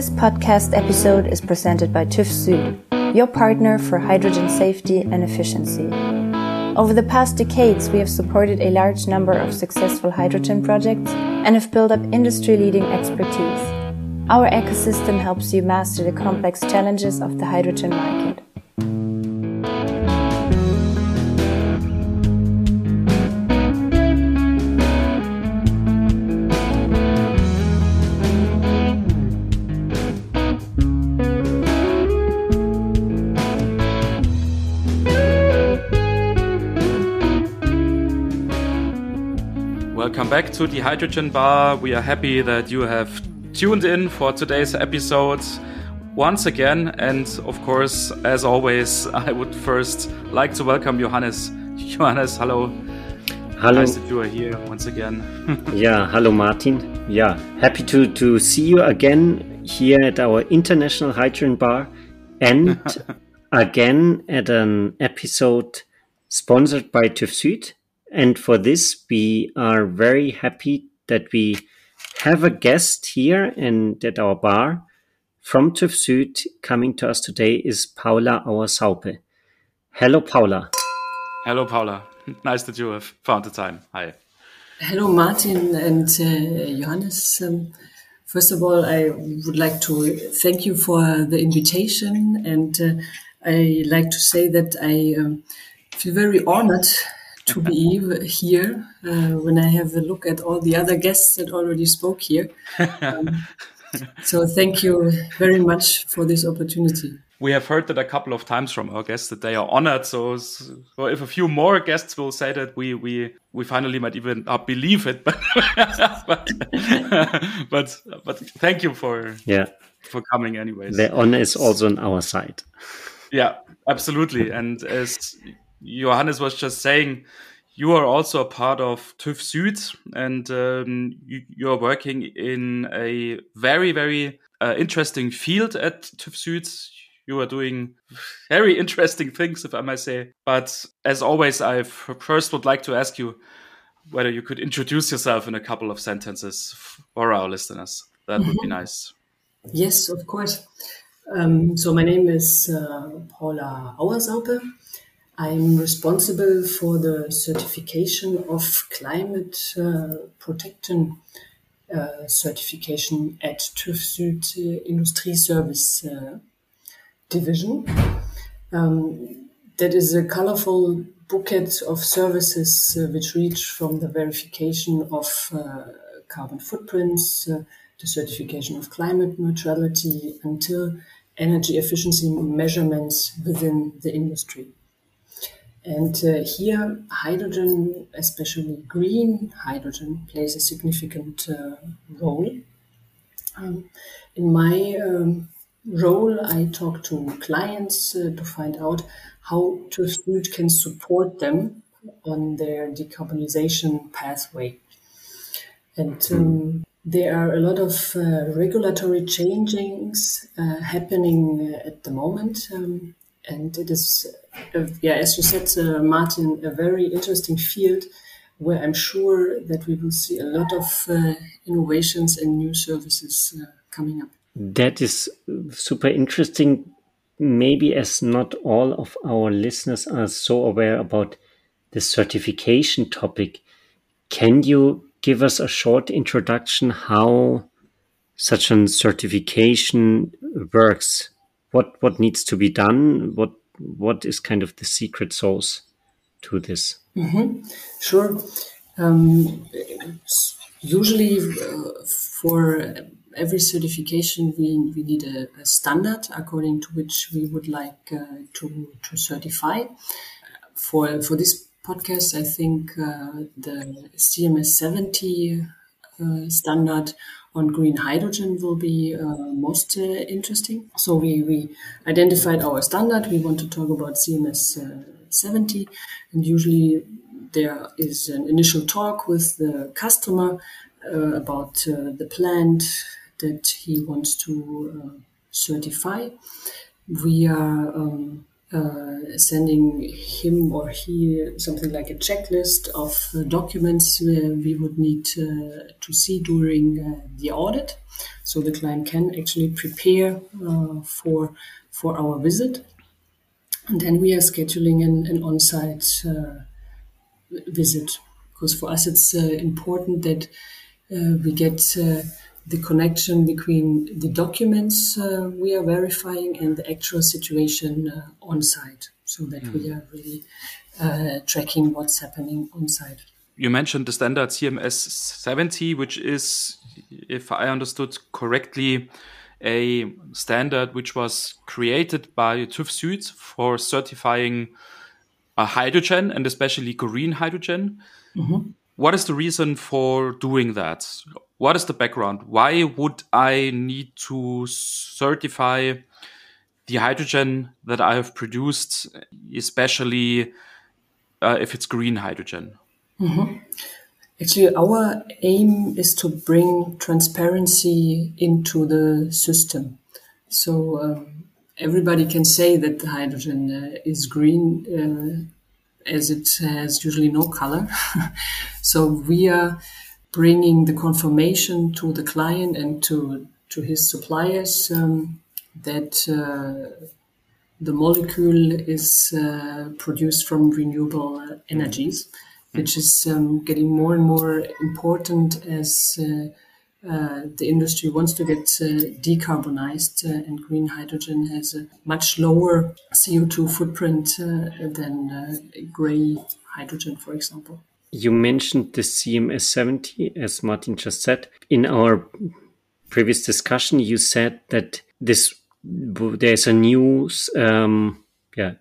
This podcast episode is presented by TÜV Süd, your partner for hydrogen safety and efficiency. Over the past decades, we have supported a large number of successful hydrogen projects and have built up industry leading expertise. Our ecosystem helps you master the complex challenges of the hydrogen market. The Hydrogen Bar. We are happy that you have tuned in for today's episode once again. And of course, as always, I would first like to welcome Johannes. Johannes, hello. Hello. Nice that you are here once again. yeah, hello, Martin. Yeah, happy to, to see you again here at our International Hydrogen Bar and again at an episode sponsored by TÜV Süd. And for this, we are very happy that we have a guest here and at our bar from TÜV Süd coming to us today is Paula Auer-Saupe. Hello, Paula. Hello, Paula. Nice that you have found the time. Hi. Hello, Martin and uh, Johannes. Um, first of all, I would like to thank you for the invitation, and uh, I like to say that I um, feel very honored to be here uh, when I have a look at all the other guests that already spoke here. Um, so thank you very much for this opportunity. We have heard that a couple of times from our guests that they are honored. So, so if a few more guests will say that, we we we finally might even uh, believe it. But but, but but thank you for yeah for coming anyways. The honor is also on our side. Yeah, absolutely. And as Johannes was just saying, you are also a part of TÜV Süd, and um, you, are working in a very, very uh, interesting field at TÜV Süd. You are doing very interesting things, if I may say. But as always, I first would like to ask you whether you could introduce yourself in a couple of sentences for our listeners. That would be mm-hmm. nice. Yes, of course. Um, so my name is uh, Paula Auer-Saupe. I'm responsible for the certification of climate uh, protection uh, certification at TÜV Süd uh, Industry Service uh, Division. Um, that is a colorful bouquet of services uh, which reach from the verification of uh, carbon footprints, the certification of climate neutrality, until energy efficiency measurements within the industry. And uh, here, hydrogen, especially green hydrogen, plays a significant uh, role. Um, in my um, role, I talk to clients uh, to find out how TÜV can support them on their decarbonization pathway. And um, there are a lot of uh, regulatory changings uh, happening uh, at the moment. Um, and it is, uh, yeah, as you said, uh, Martin, a very interesting field where I'm sure that we will see a lot of uh, innovations and new services uh, coming up. That is super interesting. Maybe as not all of our listeners are so aware about the certification topic, can you give us a short introduction how such a certification works? What what needs to be done what what is kind of the secret sauce to this? Mm-hmm. sure. Um, usually uh, for every certification we, we need a, a, standard according to which we would like uh, to, to certify. For for this podcast i think uh, the cms 70 uh, standard on green hydrogen will be uh, most uh, interesting. So we, we identified our standard. We want to talk about CMS uh, 70, and usually there is an initial talk with the customer uh, about uh, the plant that he wants to uh, certify. We are um, uh, sending him or he something like a checklist of uh, documents we would need uh, to see during uh, the audit, so the client can actually prepare uh, for for our visit. And then we are scheduling an, an on-site uh, visit because for us it's important that we get the connection between the documents uh, we are verifying and the actual situation uh, on site so that mm. we hmm. are really uh, tracking what's happening on site. You mentioned the standard CMS 70, which is, if I understood correctly, a standard which was created by TÜV Süd for certifying a hydrogen and especially green hydrogen. Mm -hmm. What is the reason for doing that? what is the background? Why would I need to certify the hydrogen that I have produced, especially uh, if it's green hydrogen? Mm -hmm. Actually, our aim is to bring transparency into the system. So um, everybody can say that the hydrogen uh, is green uh, as it has usually no color. so we are bringing the confirmation to the client and to to his suppliers um, that uh, the molecule is uh, produced from renewable energies, which is um, getting more and more important as uh, uh, the industry wants to get uh, decarbonized, and green hydrogen has a much lower CO2 footprint than gray hydrogen, for example. You mentioned the CMS 70, as Martin just said. In our previous discussion, you said that this there's a new um, yeah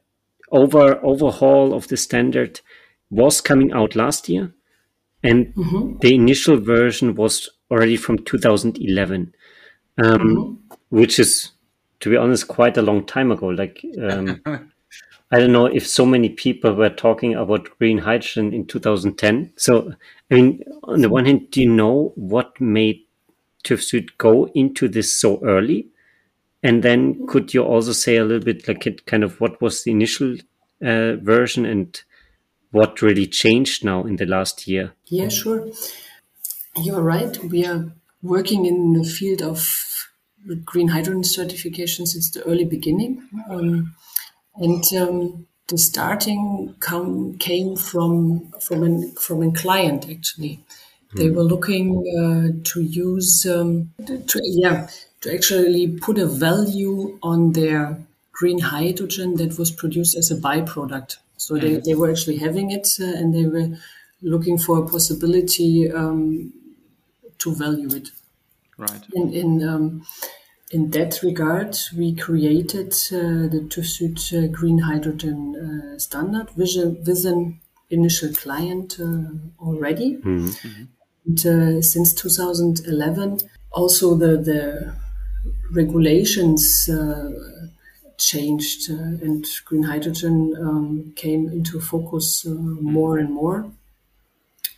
over overhaul of the standard was coming out last year, and mm-hmm. the initial version was already from 2011, um, mm-hmm. which is, to be honest, quite a long time ago. Like um, I don't know if so many people were talking about green hydrogen in 2010. So, I mean, on the one hand, do you know what made TÜV go into this so early? And then could you also say a little bit like it kind of what was the initial uh, version and what really changed now in the last year? Yeah, sure. You're right. We are working in the field of green hydrogen certification since the early beginning. Um, and um, the starting come, came from from an from a client actually. They hmm. were looking uh, to use um, to, yeah to actually put a value on their green hydrogen that was produced as a byproduct. So they, hmm. they were actually having it uh, and they were looking for a possibility um, to value it. Right. In, in um, in that regard, we created uh, the TÜV Süd uh, green hydrogen uh, standard with an initial client uh, already. Mm-hmm. And, uh, since 2011, also the, the regulations uh, changed and green hydrogen um, came into focus more and more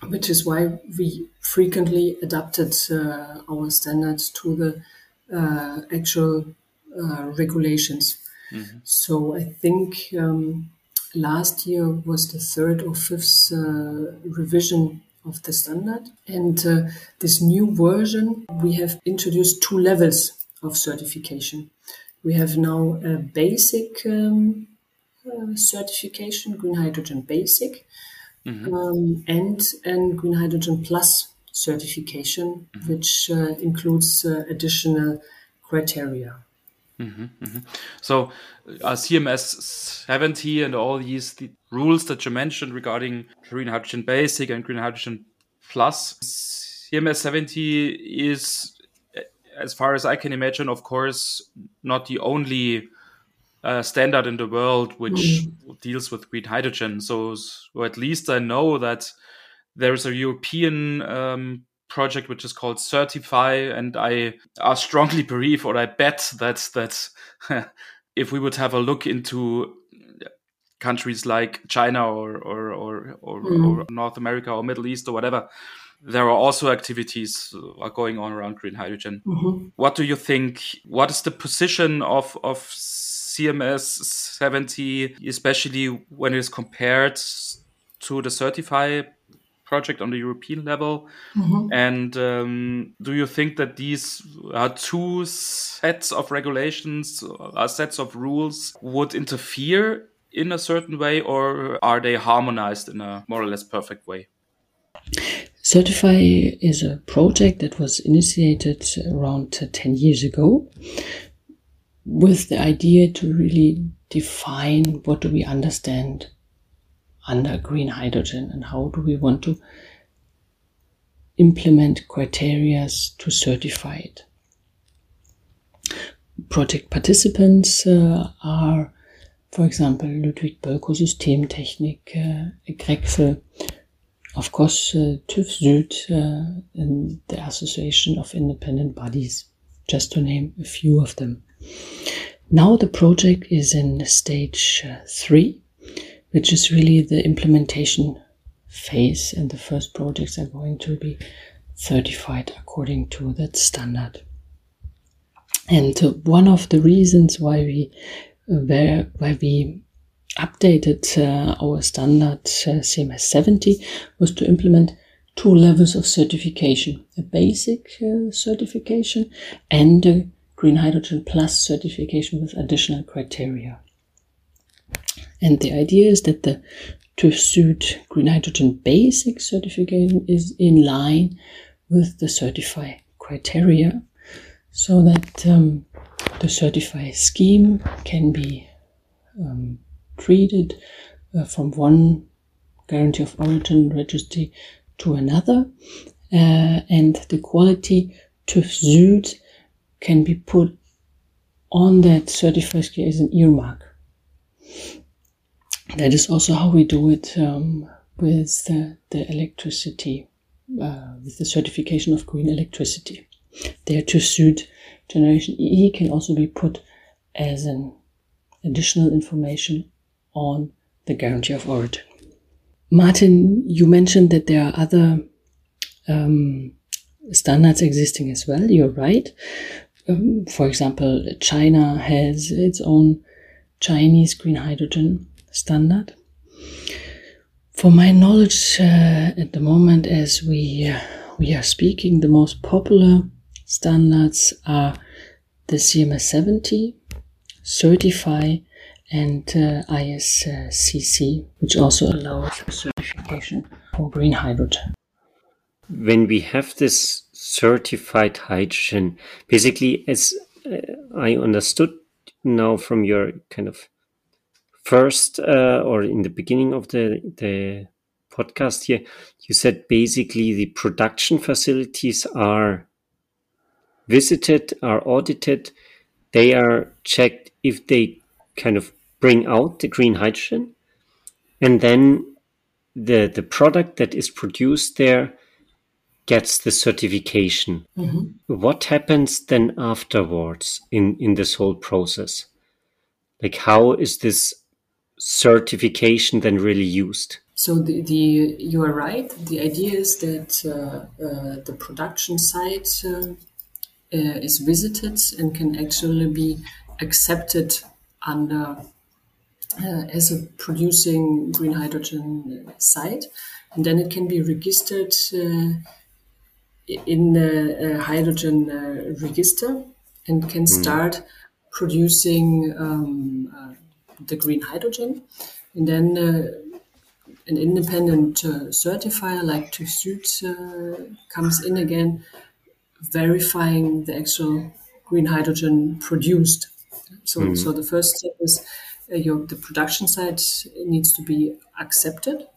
which is why we frequently adapted uh, our standards to the uh, actual uh, regulations. Mm-hmm. So I think um, last year was the third or fifth uh, revision of the standard. And uh, this new version, we have introduced two levels of certification. We have now a basic um, uh, certification, Green Hydrogen Basic, mm-hmm. um, and Green Hydrogen Plus certification, mm-hmm. which uh, includes uh, additional criteria. Mm-hmm, mm-hmm. So, uh, CMS 70 and all these the rules that you mentioned regarding green hydrogen basic and green hydrogen plus, CMS 70 is, as far as I can imagine, of course, not the only uh, standard in the world which mm. deals with green hydrogen. So, or at least I know that there is a European um, project which is called CertifHy, and I, I strongly believe, or I bet that that if we would have a look into countries like China or or or, or, mm. or North America or Middle East or whatever, there are also activities are going on around green hydrogen. Mm-hmm. What do you think? What is the position of of CMS 70, especially when it is compared to the CertifHy project on the European level? Mm-hmm. And um, do you think that these are two sets of regulations, uh, sets of rules, would interfere in a certain way, or are they harmonized in a more or less perfect way? CertifHy is a project that was initiated around 10 years ago with the idea to really define what do we understand under green hydrogen and how do we want to implement criteria to certify it. Project participants uh, are, for example, Ludwig Bölkow Systemtechnik, uh, Grexel, of course, uh, TÜV Süd, uh, and the Association of Independent Bodies, just to name a few of them. Now the project is in stage uh, three, which is really the implementation phase, and the first projects are going to be certified according to that standard. And uh, one of the reasons why we uh, where, why we updated uh, our standard uh, CMS 70 was to implement two levels of certification a basic uh, certification and a green hydrogen plus certification with additional criteria. And the idea is that the TÜV green hydrogen basic certification is in line with the CertifHy criteria so that um, the CertifHy scheme can be um, treated uh, from one guarantee of origin registry to another uh, and the quality TÜV Süd can be put on that certified scale as an earmark. That is also how we do it um, with the, the electricity, uh, with the certification of green electricity. There TÜV Süd generation E can also be put as an additional information on the guarantee of origin. Martin, you mentioned that there are other um, standards existing as well. You're right. Um, for example, China has its own Chinese green hydrogen standard. For my knowledge, uh, at the moment, as we uh, we are speaking, the most popular standards are the CMS 70, CertifHy, and uh, ISCC, which also allows certification for green hydrogen. When we have this certified hydrogen, basically, as uh, I understood now from your kind of first uh, or in the beginning of the the podcast here, you said basically the production facilities are visited, are audited, they are checked if they kind of bring out the green hydrogen, and then the the product that is produced there gets the certification. Mm-hmm. What happens then afterwards in in this whole process? Like how is this certification then really used? So the, the you are right. The idea is that uh, uh, the production site uh, uh is visited and can actually be accepted under uh, as a producing green hydrogen site, and then it can be registered uh, in the hydrogen register and can mm. start producing um, the green hydrogen. And then uh, an independent uh, certifier like TÜV uh, comes in again, verifying the actual green hydrogen produced. So, mm-hmm. so the first step is uh, your the production site needs to be accepted,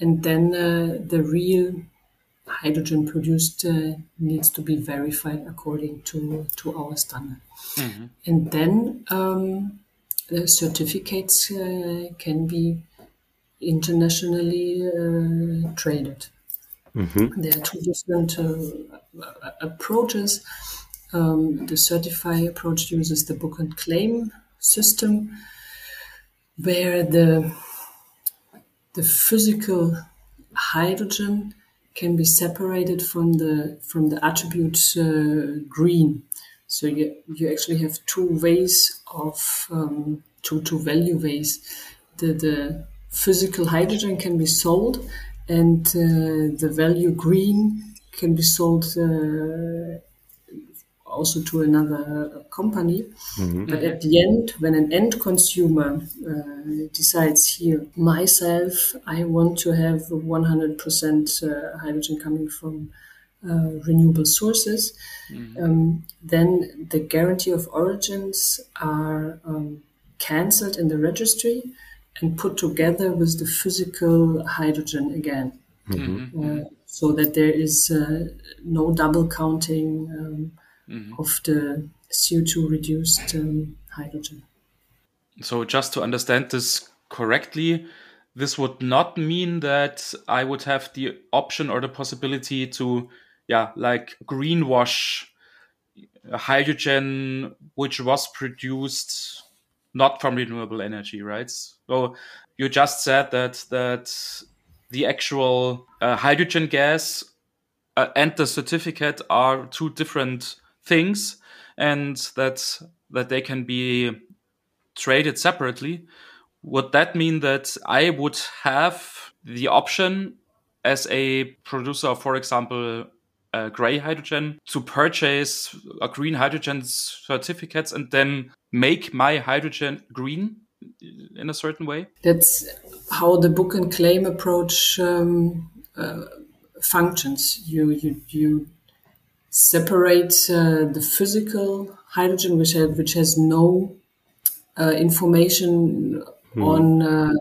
and then uh, the real hydrogen produced uh, needs to be verified according to to our standard, mm-hmm. and then um, the certificates uh, can be internationally uh, traded. Mm-hmm. There are two different uh, approaches. Um, the CertifHy approach uses the book and claim system, where the the physical hydrogen can be separated from the from the attribute uh, green. So you, you actually have two ways of um, two two value ways. The the physical hydrogen can be sold, and uh, the value green can be sold uh, also to another company. Mm-hmm. But at the end, when an end consumer uh, decides here, myself, I want to have 100% uh, hydrogen coming from uh, renewable sources, mm-hmm. um, then the guarantee of origins are um, cancelled in the registry and put together with the physical hydrogen again. Mm-hmm. Uh, so that there is uh, no double counting um, mm-hmm. of the CO2 reduced um, hydrogen. So, just to understand this correctly, this would not mean that I would have the option or the possibility to, yeah, like greenwash hydrogen which was produced not from renewable energy, right? So you just said that that the actual uh, hydrogen gas uh, and the certificate are two different things and that that they can be traded separately would that mean that i would have the option as a producer of for example uh, gray hydrogen to purchase a green hydrogen certificates and then make my hydrogen green in a certain way? That's how the book and claim approach um, uh, functions. You you you separate uh, the physical hydrogen, which has, which has no uh, information mm. on uh,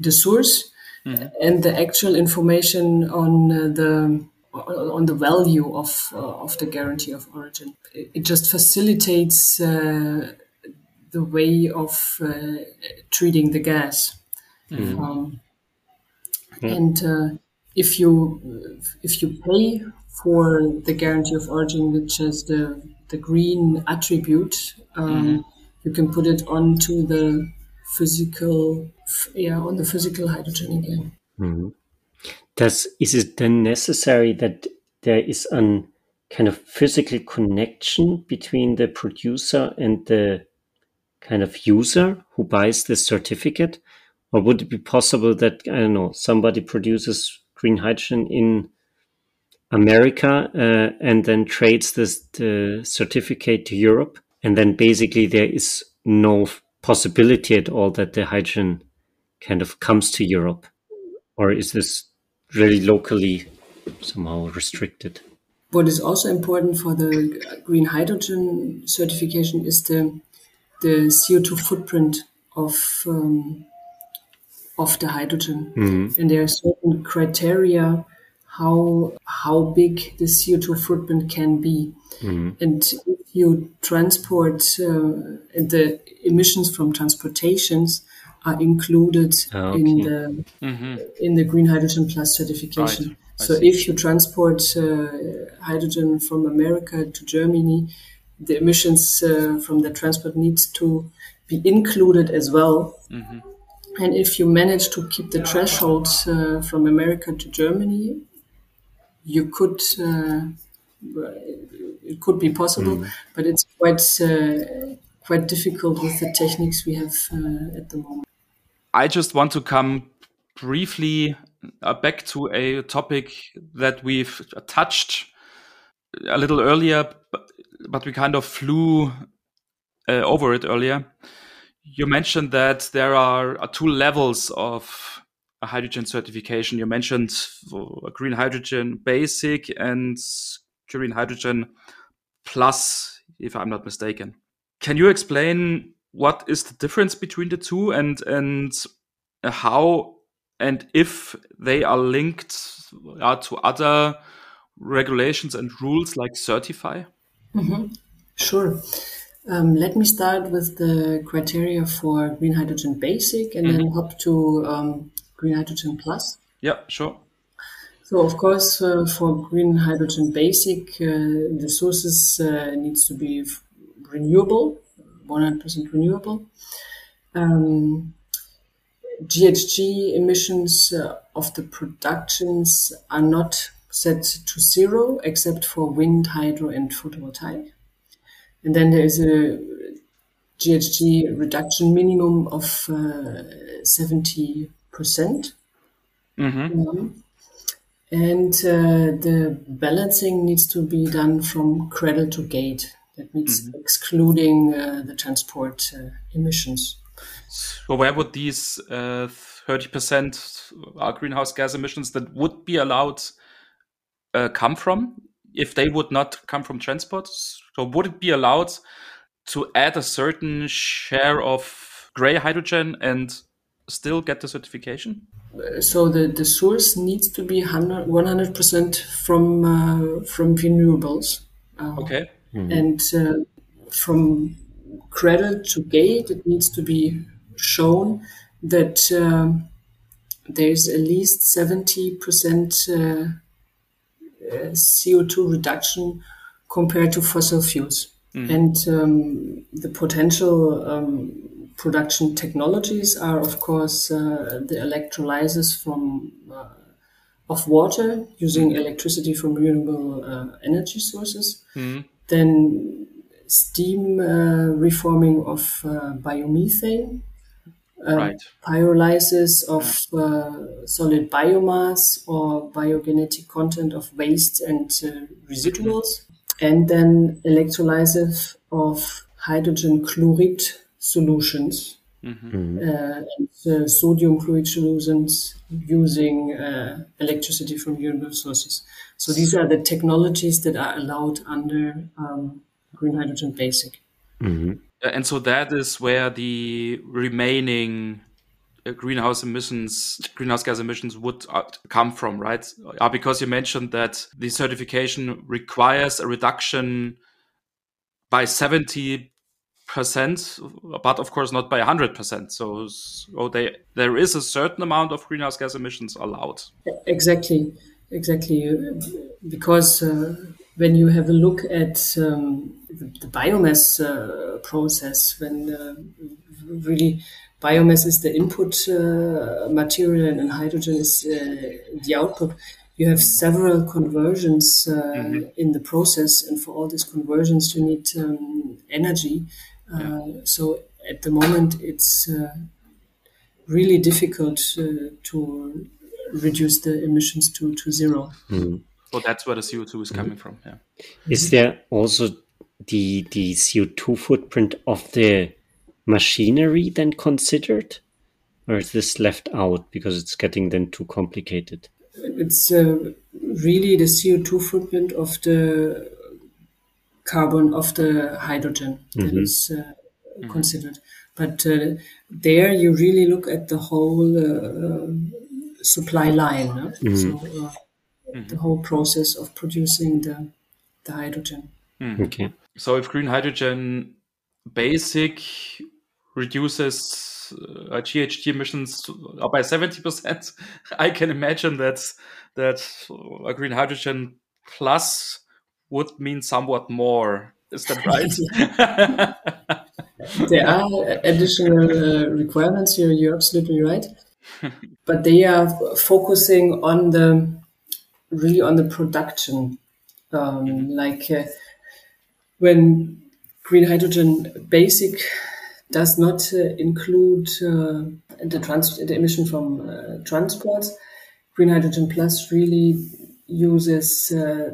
the source, mm. and the actual information on uh, the on the value of uh, of the guarantee of origin. It, it just facilitates uh, the way of treating the gas. Mm. Um, and if you if you pay for the guarantee of origin, which is the, the green attribute. Um, mm-hmm. You can put it onto the physical, yeah, on the physical hydrogen again. Mm-hmm. Does is it then necessary that there is a kind of physical connection between the producer and the kind of user who buys the certificate, or would it be possible that I don't know somebody produces green hydrogen in America uh, and then trades this, the certificate to Europe. And then basically there is no possibility at all that the hydrogen kind of comes to Europe. Or is this really locally somehow restricted? What is also important for the green hydrogen certification is the the CO2 footprint of um, of the hydrogen, mm-hmm. and there are certain criteria how how big the CO2 footprint can be. Mm-hmm. And if you transport uh, the emissions from transportations are included oh, okay. in the mm-hmm. in the green hydrogen plus certification. Right. So if you transport uh, hydrogen from America to Germany, the emissions uh, from the transport needs to be included as well. Mm-hmm. And if you manage to keep the threshold uh, from America to Germany you could uh, it could be possible, mm. but it's quite uh, quite difficult with the techniques we have uh, at the moment. I just want to come briefly uh, back to a topic that we've touched a little earlier, but, but we kind of flew uh, over it earlier. You mentioned that there are two levels of a hydrogen certification. You mentioned green hydrogen basic and green hydrogen plus, if I'm not mistaken. Can you explain what is the difference between the two and and how and if they are linked uh, to other regulations and rules like CertifHy? Mm -hmm. Sure. Um, let me start with the criteria for green hydrogen basic and mm -hmm. then hop to um, green hydrogen plus? Yeah, sure. So of course, uh, for green hydrogen basic, uh, the sources uh, needs to be renewable, 100% renewable. Um, GHG emissions uh, of the productions are not set to zero except for wind, hydro, and photovoltaic. And then there is a GHG reduction minimum of uh, 70%. percent um, and uh, the balancing needs to be done from cradle to gate. That means excluding uh, the transport uh, emissions. So where would these uh, thirty percent greenhouse gas emissions that would be allowed uh, come from if they would not come from transport? So would it be allowed to add a certain share of gray hydrogen and still get the certification? So the, the source needs to be 100 percent from uh, from renewables. Uh, Okay. and uh, from cradle to gate, it needs to be shown that um, there's at least 70% uh, uh, CO2 reduction compared to fossil fuels. And um, the potential um, production technologies are, of course, uh, the electrolysis from uh, of water using electricity from renewable uh, energy sources. Then steam uh, reforming of uh, biomethane, uh, Right. pyrolysis of uh, solid biomass or biogenetic content of waste and uh, residuals, and then electrolysis of hydrogen chloride solutions uh, and uh, sodium chloride solutions using uh, electricity from renewable sources. So these are the technologies that are allowed under um, Green Hydrogen Basic. Uh, And so that is where the remaining uh, greenhouse emissions, greenhouse gas emissions would uh, come from, right? Uh, because you mentioned that the certification requires a reduction by 70 percent, but of course not by 100 percent. So, so they, there is a certain amount of greenhouse gas emissions allowed. Exactly, exactly. Because uh, when you have a look at um, the, the biomass uh, process, when uh, really biomass is the input uh, material and hydrogen is uh, the output, you have several conversions uh, in the process, and for all these conversions, you need um, energy. Uh, So at the moment, it's uh, really difficult uh, to reduce the emissions to, to zero. So that's where the CO2 is coming from. Yeah. Is there also the the CO2 footprint of the machinery then considered, or is this left out because it's getting then too complicated? It's uh, really the CO2 footprint of the carbon of the hydrogen that is uh, considered. But uh, there you really look at the whole uh, supply line, no? so the whole process of producing the, the hydrogen. Okay. So if green hydrogen basic reduces uh, GHG emissions by 70%, I can imagine that that a green hydrogen plus would mean somewhat more. Is that right? there are additional uh, requirements here. You're absolutely right, but they are focusing on the really on the production, um, like uh, when green hydrogen basic does not uh, include uh, the, trans- the emission from uh, transport. Green Hydrogen Plus really uses uh,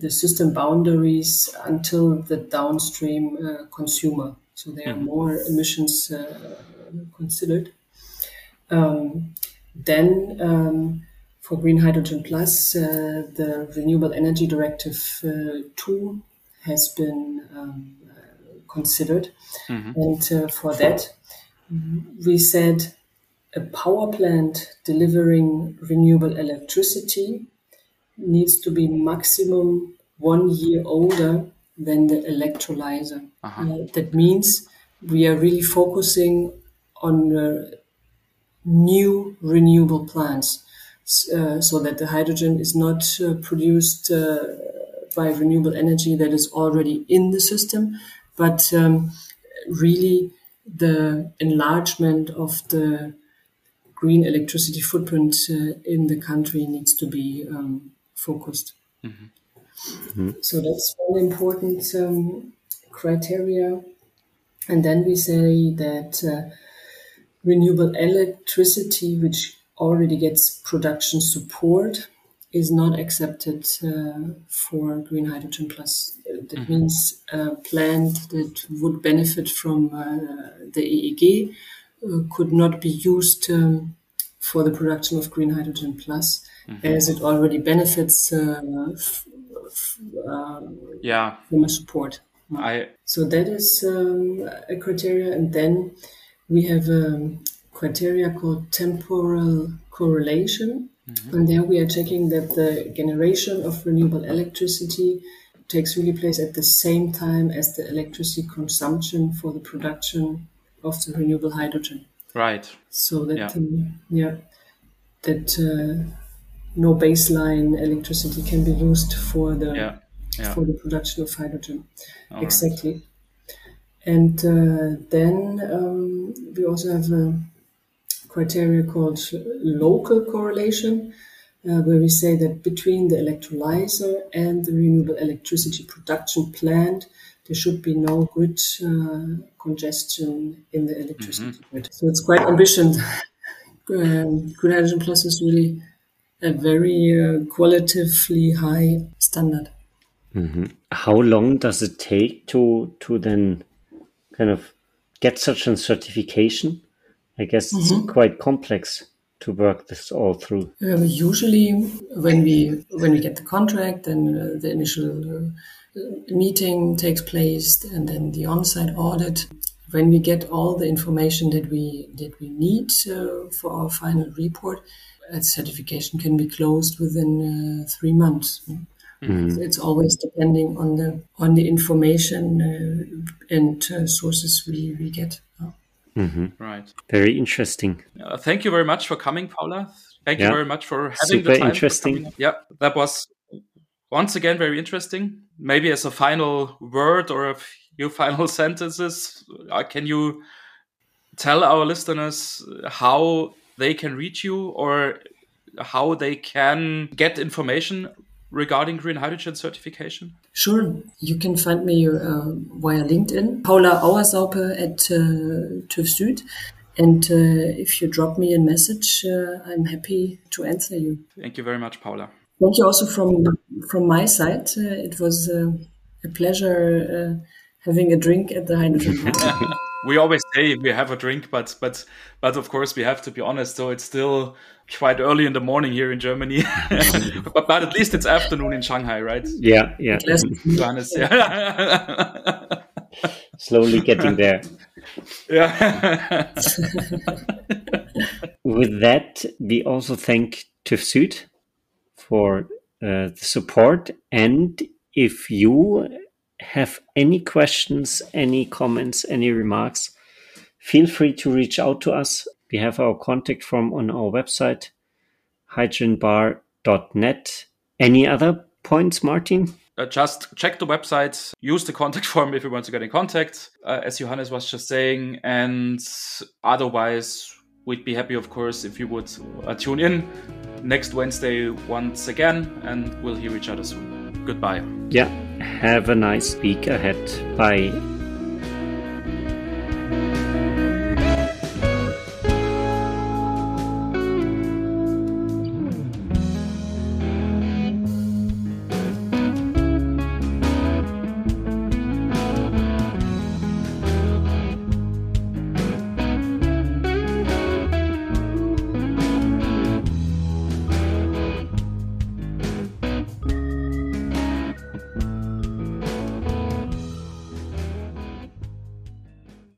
the system boundaries until the downstream uh, consumer. So there are more emissions uh, considered. Um, then um, for Green Hydrogen Plus, uh, the Renewable Energy Directive uh, 2 has been um, considered. And uh, for that, we said a power plant delivering renewable electricity needs to be maximum one year older than the electrolyzer. Uh, that means we are really focusing on uh, new renewable plants uh, so that the hydrogen is not uh, produced uh, by renewable energy that is already in the system, but um, really the enlargement of the green electricity footprint uh, in the country needs to be um, focused. So that's one important um, criteria. And then we say that uh, renewable electricity, which already gets production support, is not accepted uh, for green hydrogen plus. That mm-hmm. means a plant that would benefit from uh, the EEG uh, could not be used um, for the production of green hydrogen plus, mm-hmm. as it already benefits uh, f- f- uh, yeah. from a support. I... So that is um, a criteria, and then we have a criteria called temporal correlation, mm-hmm. and there we are checking that the generation of renewable electricity takes really place at the same time as the electricity consumption for the production of the renewable hydrogen. Right. So that yeah, um, yeah that uh, no baseline electricity can be used for the yeah, yeah. for the production of hydrogen. All exactly. Right. And uh, then um, we also have a criteria called local correlation, uh, where we say that between the electrolyzer and the renewable electricity production plant, there should be no grid uh, congestion in the electricity mm-hmm. grid. So it's quite ambitious. um, Green Hydrogen Plus is really a very uh, qualitatively high standard. Mm-hmm. How long does it take to to then kind of get such a certification? I guess it's mm-hmm. quite complex to work this all through. Uh, usually, when we when we get the contract, then uh, the initial uh, meeting takes place and then the on-site audit. When we get all the information that we that we need uh, for our final report, a certification can be closed within uh, three months. Mm-hmm. It's always depending on the on the information uh, and uh, sources we, we get. Mm-hmm. Right. Very interesting. Uh, thank you very much for coming, Paula. Thank yeah. you very much for having Super the time. interesting. Yeah, that was once again very interesting. Maybe as a final word or a few final sentences, uh, can you tell our listeners how they can reach you or how they can get information regarding green hydrogen certification? Sure. You can find me uh, via LinkedIn, Paula Auer-Saupe at uh, TÜV Süd. And uh, if you drop me a message, uh, I'm happy to answer you. Thank you very much, Paula. Thank you also from from my side. Uh, it was uh, a pleasure uh, having a drink at the Hydrogen we always say we have a drink, but but but of course we have to be honest. So it's still quite early in the morning here in Germany, but, but at least it's afternoon in Shanghai, right? Yeah, yeah. Johannes, yeah. Slowly getting there. Yeah. With that, we also thank TÜV Süd for uh, the support. And if you have any questions, any comments, any remarks, feel free to reach out to us. We have our contact form on our website, hydrogenbar.net. Any other points, Martin? Uh, just check the website, use the contact form if you want to get in contact, uh, as Johannes was just saying. And otherwise, we'd be happy, of course, if you would uh, tune in next Wednesday once again, and we'll hear each other soon. Goodbye. Yeah. Have a nice week ahead. Bye.